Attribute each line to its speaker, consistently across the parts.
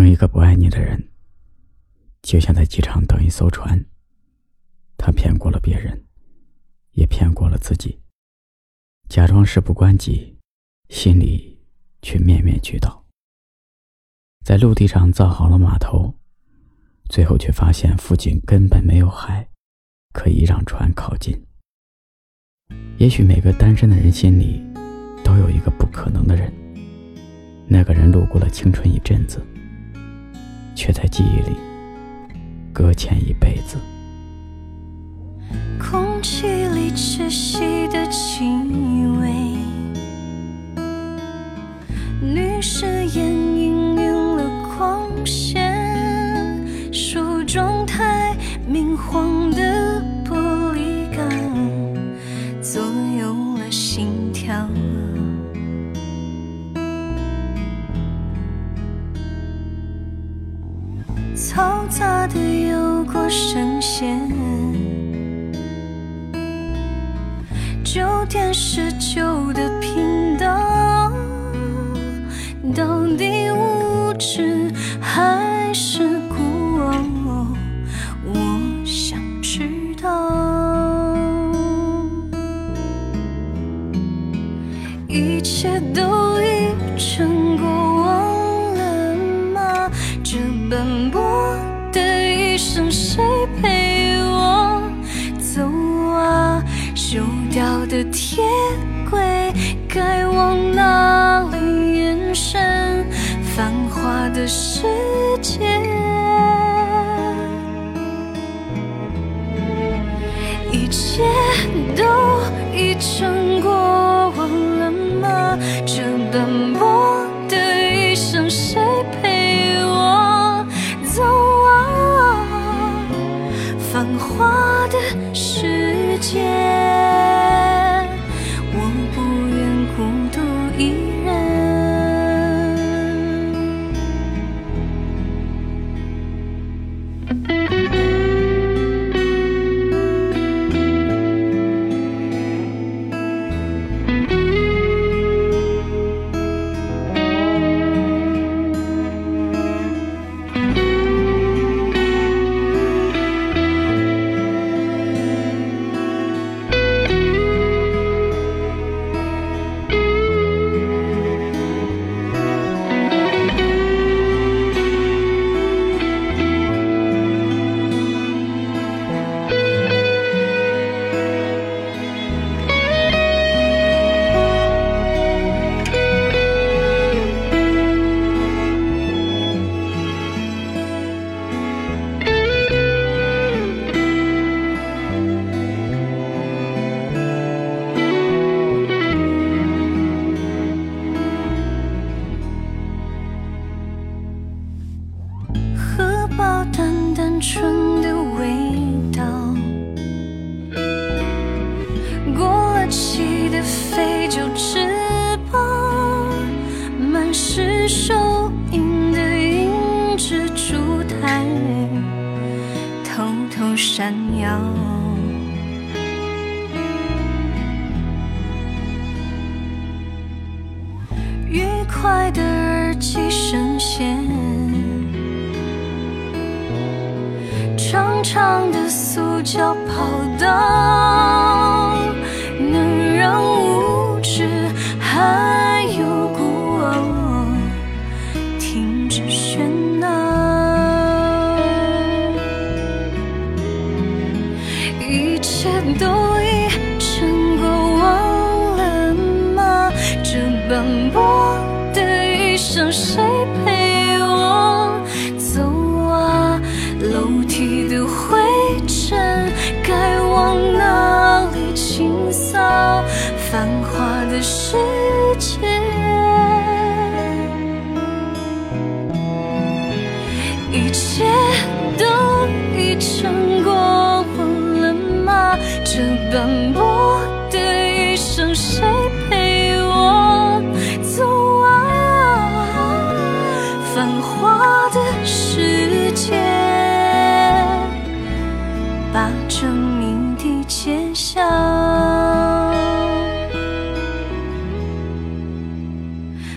Speaker 1: 等一个不爱你的人，就像在机场等一艘船。他骗过了别人，也骗过了自己。假装事不关己，心里却面面俱到。在陆地上造好了码头，最后却发现附近根本没有海，可以让船靠近。也许每个单身的人心里，都有一个不可能的人。那个人路过了青春一阵子，却在记忆里搁浅一辈子。
Speaker 2: 空气里窒息的气味，女士眼氤氲了光线，梳妆台明晃的嘈杂的有过声线，九点十九的的铁轨，该往哪里延伸？繁华的世界，一切都已成过往了吗？这斑驳的一生，一收音的银质烛台，偷偷闪耀。愉快的耳机声线。长长的塑胶跑道，我的一生，谁陪我走啊？楼梯的灰尘，该往哪里清扫？繁华的世界，一切都已成过往了吗？这斑驳笑。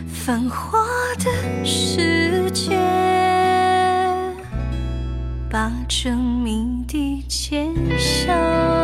Speaker 2: 繁华的世界把这谜底揭晓